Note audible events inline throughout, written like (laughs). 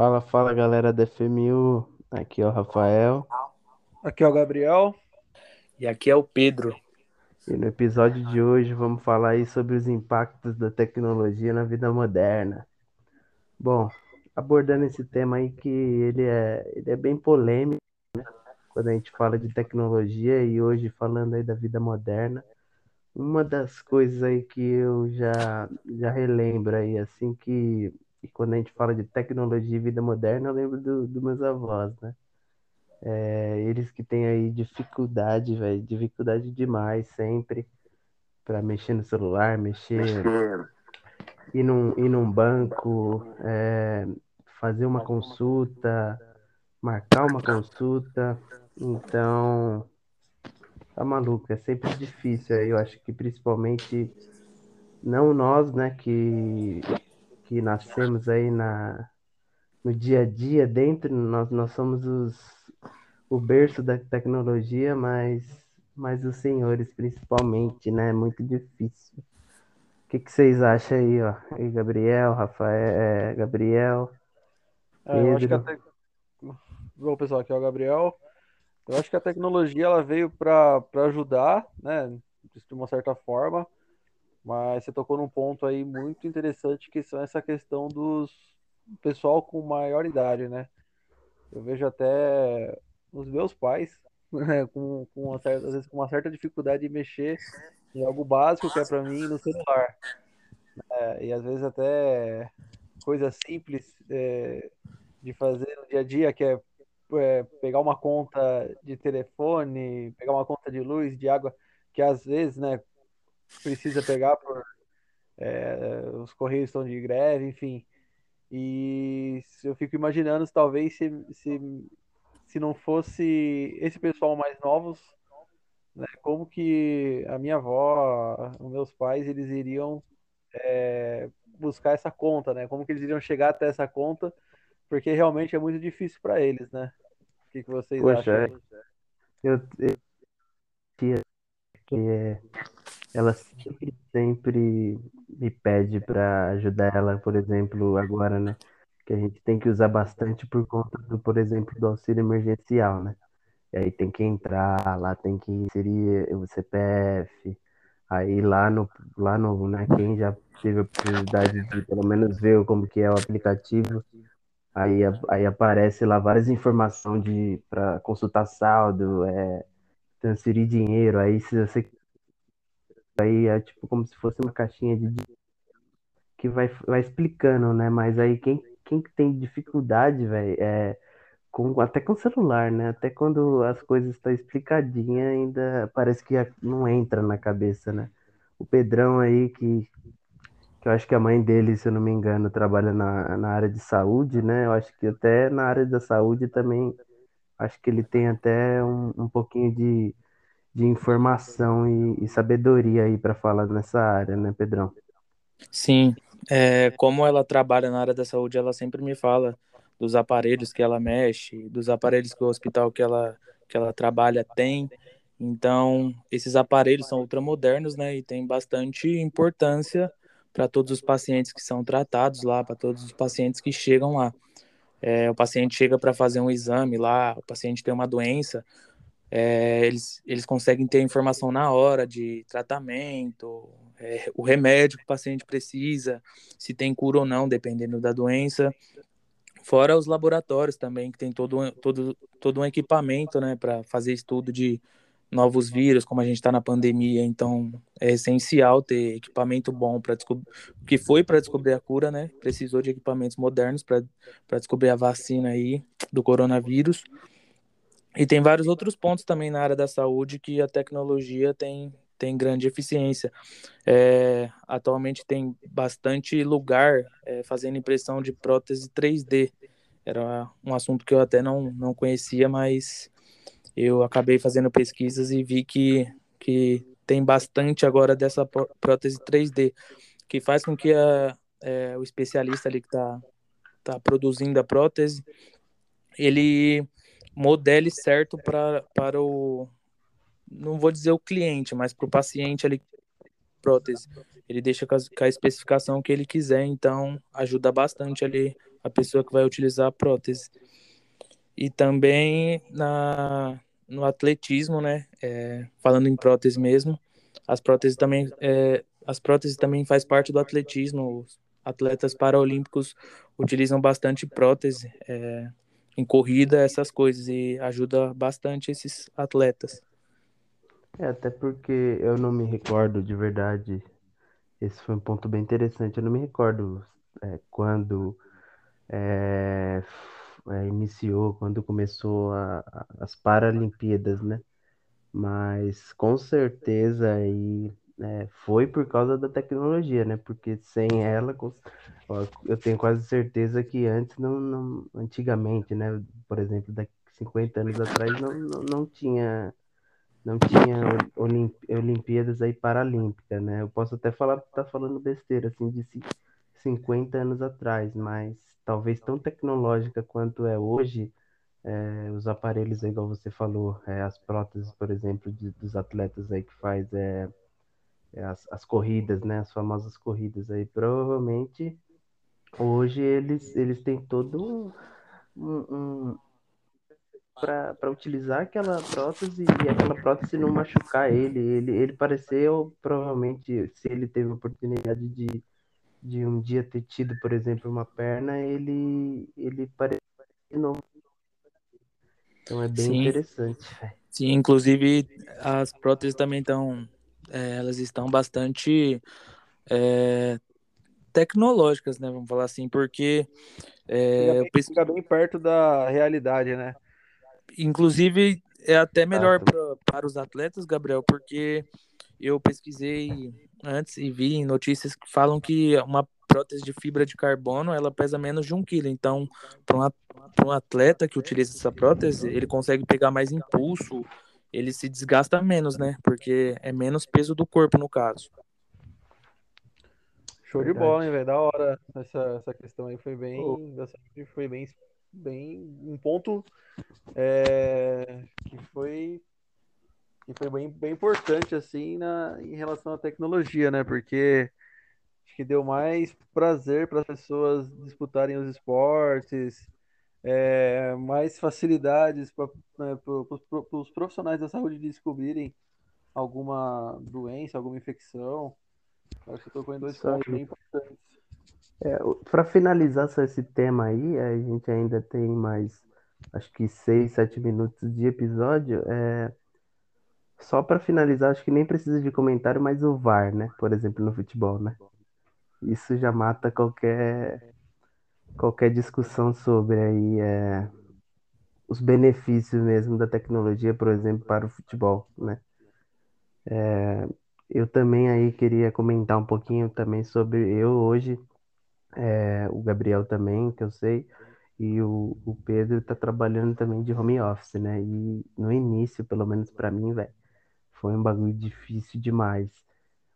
Fala, fala galera da FMU, aqui é o Rafael Aqui é o Gabriel. E aqui é o Pedro. e no episódio de hoje vamos falar aí sobre os impactos da tecnologia na vida moderna. Bom, abordando esse tema aí que ele é, ele é bem polêmico quando a gente fala de tecnologia e hoje falando aí da vida moderna. Uma das coisas aí que eu já, já relembro aí, assim que, que quando a gente fala de tecnologia e vida moderna, eu lembro do, dos meus avós, né? É, eles que têm aí dificuldade, velho, dificuldade demais sempre para mexer no celular, mexer, ir num, ir num banco, é, fazer uma consulta, marcar uma consulta. Então, tá maluco, é sempre difícil. Eu acho que principalmente não nós, né, que, que nascemos aí na, no dia a dia, dentro, nós, nós somos os, o berço da tecnologia, mas, mas os senhores principalmente, né? É muito difícil. O que, que vocês acham aí, ó? Aí, Gabriel, Rafael, é, Gabriel, É, eu acho que a Pedro. tec... Bom, pessoal, aqui é o Gabriel. Eu acho que a tecnologia ela veio para para ajudar, né, de uma certa forma, mas você tocou num ponto aí muito interessante que são essa questão dos pessoal com maior idade, né? Eu vejo até os meus pais, (laughs) né, com, com uma certa, às vezes com uma certa dificuldade de mexer em algo básico que é para mim no celular. É, E às vezes até coisas simples é, de fazer no dia a dia, que é, é, pegar uma conta de telefone, pegar uma conta de luz, de água, que às vezes, né, precisa pegar por é, os correios estão de greve, enfim. E eu fico imaginando se talvez se, se, se não fosse esse pessoal mais novos, né, como que a minha avó, os meus pais, eles iriam é, buscar essa conta, né? Como que eles iriam chegar até essa conta, porque realmente é muito difícil para eles, né? O que que vocês Poxa, acham é, eu, eu que é, ela sempre, sempre me pede para ajudar ela, por exemplo, agora, né? Que a gente tem que usar bastante por conta do, por exemplo, do auxílio emergencial, né? E aí tem que entrar, lá tem que inserir o CPF, aí lá no, lá no, né, quem já teve a oportunidade de pelo menos ver como que é o aplicativo, aí, aí aparece lá várias informações de para consultar saldo, é, transferir dinheiro, aí se você aí é tipo como se fosse uma caixinha de que vai, vai explicando, né? Mas aí quem, quem que tem dificuldade, velho, é com, até com celular, né? Até quando as coisas estão explicadinhas, ainda parece que não entra na cabeça, né? O Pedrão aí, que, que eu acho que a mãe dele, se eu não me engano, trabalha na, na área de saúde, né? Eu acho que até na área da saúde também, acho que ele tem até um, um pouquinho de, de informação e, e sabedoria aí para falar nessa área, né, Pedrão? Sim, é, como ela trabalha na área da saúde, ela sempre me fala dos aparelhos que ela mexe, dos aparelhos que o hospital que ela, que ela trabalha tem. Então, esses aparelhos são ultramodernos, né, e tem bastante importância para todos os pacientes que são tratados lá, para todos os pacientes que chegam lá. É, o paciente chega para fazer um exame lá, o paciente tem uma doença, É, eles, eles conseguem ter informação na hora de tratamento, é, o remédio que o paciente precisa, se tem cura ou não, dependendo da doença. Fora os laboratórios também, que tem todo, todo, todo um equipamento, né, para fazer estudo de novos vírus, como a gente está na pandemia. Então, é essencial ter equipamento bom para descobrir, que foi para descobrir a cura, né? Precisou de equipamentos modernos para para descobrir a vacina aí do coronavírus. E tem vários outros pontos também na área da saúde que a tecnologia tem, tem grande eficiência. É, atualmente tem bastante lugar é, fazendo impressão de prótese 3D. Era um assunto que eu até não, não conhecia, mas eu acabei fazendo pesquisas e vi que, que tem bastante agora dessa pró- prótese 3D, que faz com que a, é, o especialista ali que está tá produzindo a prótese, ele modele certo pra, para o, não vou dizer o cliente, mas para o paciente ali, prótese. Ele deixa com, a especificação que ele quiser, então ajuda bastante ali a pessoa que vai utilizar a prótese. E também na, no atletismo, né? É, falando em prótese mesmo, as próteses também é, as próteses também faz parte do atletismo. Os atletas paraolímpicos utilizam bastante prótese é, em corrida, essas coisas e ajuda bastante esses atletas. É, até porque eu não me recordo de verdade. Esse foi um ponto bem interessante. Eu não me recordo é, quando é, é, iniciou, quando começou a, a, as Paralimpíadas, né? Mas com certeza aí é, foi por causa da tecnologia, né? Porque sem ela, eu tenho quase certeza que antes não, não antigamente, né? Por exemplo, daqui 50 anos atrás não, não, não tinha não tinha Olimp Olimpíadas aí paralímpicas, né? Eu posso até falar tá falando besteira assim de 50 anos atrás, mas talvez tão tecnológica quanto é hoje, é, os aparelhos, igual você falou, é, as próteses, por exemplo, de, dos atletas aí que faz é, as, as corridas, né? As famosas corridas aí, provavelmente hoje eles, eles têm todo um, um, para utilizar aquela prótese e aquela prótese não machucar ele. Ele, ele pareceu, provavelmente, se ele teve a oportunidade de, de um dia ter tido, por exemplo, uma perna, ele, ele pareceu novo. Então é bem Sim. interessante. Sim, inclusive as próteses também estão, é, elas estão bastante é, tecnológicas, né? Vamos falar assim, porque é, fica, bem, fica bem perto da realidade, né? Inclusive, é até melhor pra, para os atletas, Gabriel, porque eu pesquisei antes e vi notícias que falam que uma prótese de fibra de carbono ela pesa menos de um quilo. Então, para um atleta que utiliza essa prótese, ele consegue pegar mais impulso, ele se desgasta menos, né? Porque é menos peso do corpo, no caso. Show de bola, hein, velho? Da hora. Essa, essa questão aí foi bem. Foi bem, bem. Um ponto é, que foi que foi bem, bem importante assim na, em relação à tecnologia, né? Porque acho que deu mais prazer para as pessoas disputarem os esportes, é, mais facilidades para né, os profissionais da saúde descobrirem alguma doença, alguma infecção. Acho que tocou em dois pontos bem importantes. É, para finalizar só esse tema aí, a gente ainda tem mais acho que seis, sete minutos de episódio. É... Só para finalizar, acho que nem precisa de comentário, mas o VAR, né? Por exemplo, no futebol, né? Isso já mata qualquer qualquer discussão sobre aí é... os benefícios mesmo da tecnologia, por exemplo, para o futebol, né? É... Eu também aí queria comentar um pouquinho também sobre eu hoje, é... o Gabriel também, que eu sei, e o, o Pedro tá trabalhando também de home office, né? E no início, pelo menos para mim, velho, foi um bagulho difícil demais.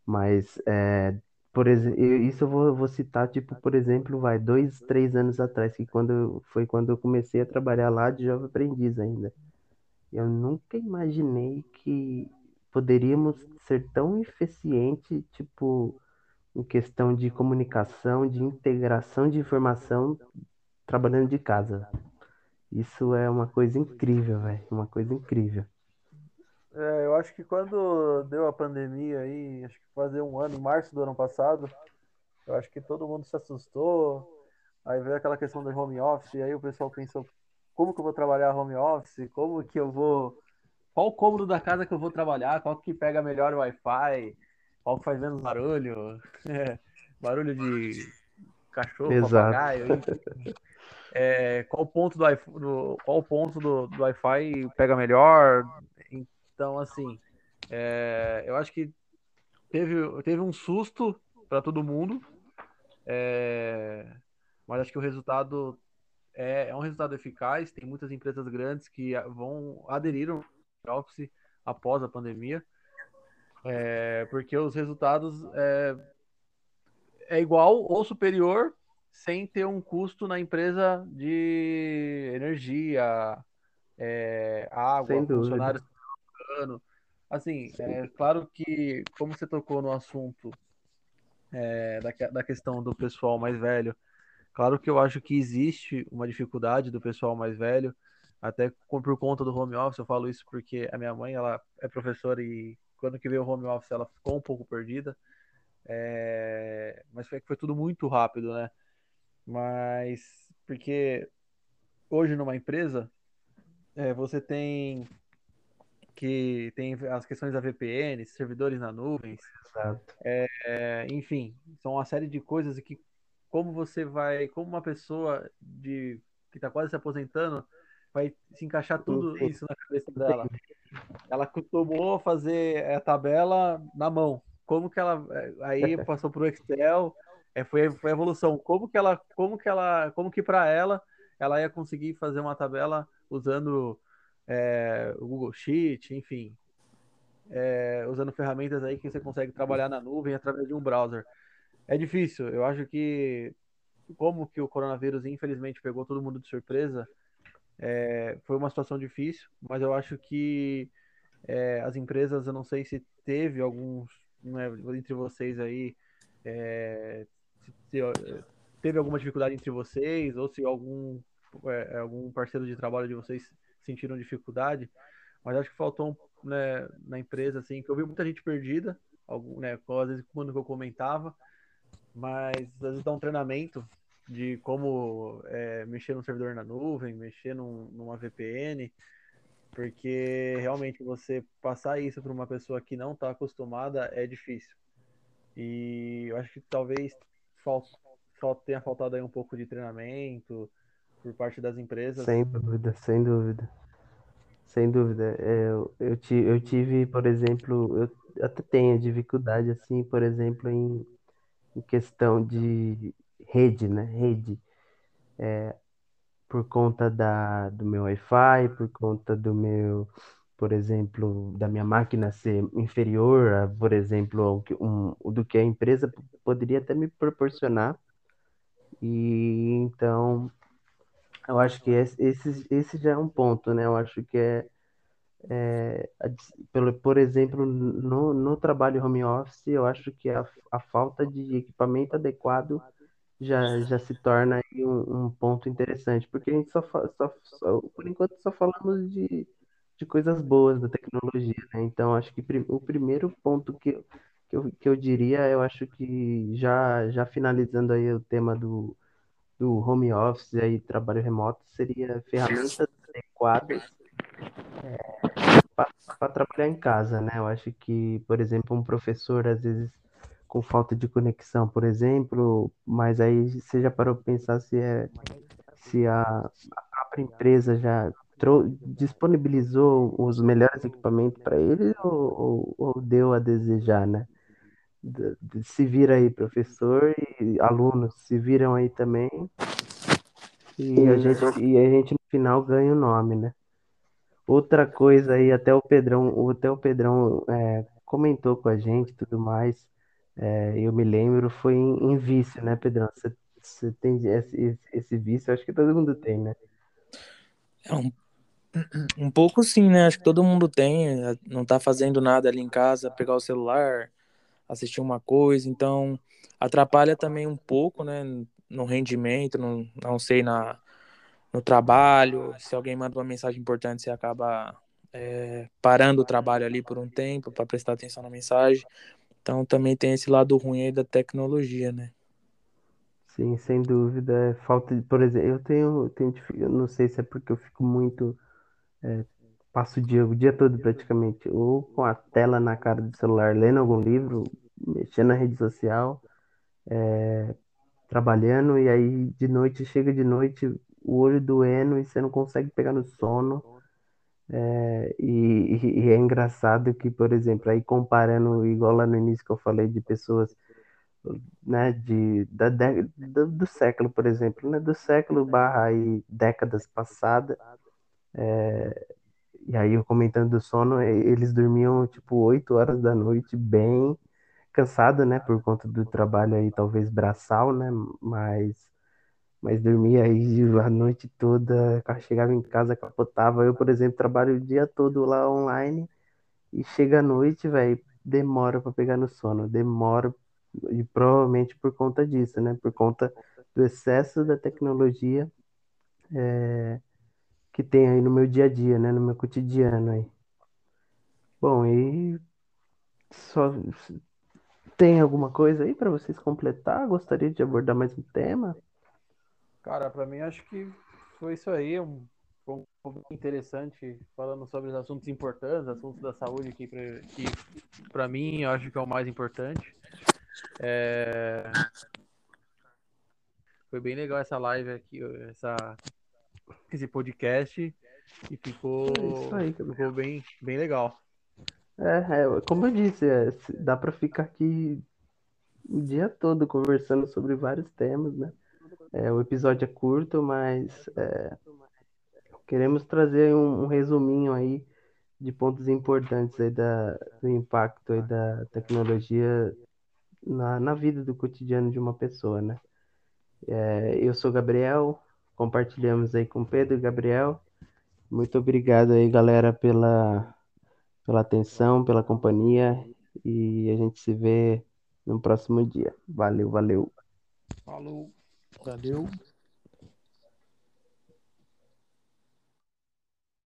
Mas, é, por exemplo, isso eu vou, vou citar, tipo, por exemplo, vai, dois, três anos atrás, que quando foi quando eu comecei a trabalhar lá de jovem aprendiz ainda. Eu nunca imaginei que poderíamos ser tão eficiente, tipo, em questão de comunicação, de integração de informação trabalhando de casa. Isso é uma coisa incrível, velho. Uma coisa incrível. É, eu acho que quando deu a pandemia aí, acho que fazer um ano, em março do ano passado, eu acho que todo mundo se assustou. Aí veio aquela questão do home office, e aí o pessoal pensou, como que eu vou trabalhar home office? Como que eu vou. Qual cômodo da casa que eu vou trabalhar? Qual que pega melhor o Wi-Fi? Qual que faz menos barulho? (laughs) barulho de cachorro, Exato. papagaio. é, qual ponto do, do qual ponto do, do Wi-Fi pega melhor. Então, assim, é, eu acho que teve, teve um susto para todo mundo, é, mas acho que o resultado é, é, um resultado eficaz. Tem muitas empresas grandes que vão aderir ao Office após a pandemia, é, porque os resultados é, é igual ou superior sem ter um custo na empresa de energia, é, água, funcionários. Assim, é claro que, como você tocou no assunto é, da, da questão do pessoal mais velho, Claro que eu acho que existe uma dificuldade do pessoal mais velho, até por conta do home office, eu falo isso porque a minha mãe, ela é professora e quando que veio o home office ela ficou um pouco perdida, é... mas foi, foi tudo muito rápido, né? Mas porque hoje numa empresa é, você tem que tem as questões da VPN, servidores na nuvem, é, é, enfim, são uma série de coisas que como você vai, como uma pessoa de que está quase se aposentando vai se encaixar tudo isso na cabeça dela. Ela costumou fazer a tabela na mão. Como que ela aí (laughs) passou para o Excel, é, foi, foi a evolução. Como que ela, como que ela, como que para ela ela ia conseguir fazer uma tabela usando é, o Google Sheet, enfim, é, usando ferramentas aí que você consegue trabalhar na nuvem através de um browser. É difícil. Eu acho que como que o coronavírus infelizmente pegou todo mundo de surpresa, é, foi uma situação difícil, mas eu acho que é, as empresas, eu não sei se teve alguns né, entre vocês aí, é, se, se, teve alguma dificuldade entre vocês ou se algum é, algum parceiro de trabalho de vocês sentiram dificuldade, mas acho que faltou né, na empresa, assim, que eu vi muita gente perdida, algum, né, às vezes quando eu comentava, mas às vezes dá um treinamento de como é, mexer no servidor na nuvem, mexer num, numa VPN, porque realmente você passar isso para uma pessoa que não está acostumada é difícil. E eu acho que talvez tenha faltado aí um pouco de treinamento, por parte das empresas. Sem dúvida, sem dúvida. Sem dúvida. É, eu, eu, eu tive, por exemplo, eu até tenho dificuldade, assim, por exemplo, em, em questão de rede, né? Rede. É, por conta da, do meu Wi-Fi, por conta do meu, por exemplo, da minha máquina ser inferior, a, por exemplo, ao um, do que a empresa poderia até me proporcionar. E então eu acho que esse, esse já é um ponto, né? Eu acho que é, é pelo, por exemplo, no, no trabalho home office, eu acho que a, a falta de equipamento adequado já, já se torna um, um ponto interessante, porque a gente só, só, só, por enquanto só falamos de, de coisas boas da tecnologia, né? Então, acho que o primeiro ponto que, que, eu, que eu diria, eu acho que já, já finalizando aí o tema do, do home office aí, trabalho remoto, seria ferramentas adequadas é, para trabalhar em casa, né? Eu acho que, por exemplo, um professor, às vezes, com falta de conexão, por exemplo, mas aí você já parou para pensar se é se a, a própria empresa já disponibilizou os melhores equipamentos para ele ou, ou, ou deu a desejar, né? Se vira aí, professor e alunos se viram aí também. E a gente, e a gente no final ganha o nome, né? Outra coisa aí, até o Pedrão, até o Pedrão é, comentou com a gente e tudo mais. É, eu me lembro, foi em, em vício, né, Pedrão? Você tem esse, esse vício, acho que todo mundo tem, né? É um, um pouco sim, né? Acho que todo mundo tem. Não tá fazendo nada ali em casa, pegar o celular, assistir uma coisa, então atrapalha também um pouco, né, no rendimento, não, não sei, na, no trabalho, se alguém manda uma mensagem importante, você acaba é, parando o trabalho ali por um tempo para prestar atenção na mensagem, então também tem esse lado ruim aí da tecnologia, né. Sim, sem dúvida. É falta de, por exemplo, eu tenho, tenho, eu não sei se é porque eu fico muito é, passo o dia, o dia todo praticamente, ou com a tela na cara do celular, lendo algum livro, mexendo na rede social, é, trabalhando, e aí de noite, chega de noite, o olho doendo e você não consegue pegar no sono. É, e, e, é engraçado que, por exemplo, aí comparando, igual lá no início que eu falei de pessoas né, de, da, do, do século, por exemplo, né, do século barra aí, décadas passadas, é, e aí, eu comentando do sono, eles dormiam tipo 8 horas da noite, bem cansado, né? Por conta do trabalho aí, talvez braçal, né? Mas, mas dormia aí (laughs) a noite toda, chegava em casa, capotava. Eu, por exemplo, trabalho o dia todo lá online e chega à noite, velho, demora para pegar no sono, demora, e provavelmente por conta disso, né? Por conta do excesso da tecnologia é, que tem aí no meu dia a dia, né? No meu cotidiano aí. Bom, e só tem alguma coisa aí para vocês completar? Gostaria de abordar mais um tema? Cara, para mim acho que foi isso aí, um ponto interessante falando sobre os assuntos importantes, assuntos da saúde aqui pra, que para mim eu acho que é o mais importante. É... Foi bem legal essa live aqui, essa esse podcast e ficou, É aí, ficou bem, bem legal. É, é, como eu disse, é, dá para ficar aqui o dia todo conversando sobre vários temas, né? É, o episódio é curto, mas é, queremos trazer um, um, resuminho aí de pontos importantes aí da, do impacto aí da tecnologia na, na vida do cotidiano de uma pessoa, né? É, eu sou Gabriel, compartilhamos aí com Pedro e Gabriel. Muito obrigado aí, galera, pela, pela atenção, pela companhia e a gente se vê no próximo dia. Valeu, valeu. Falou. Valeu.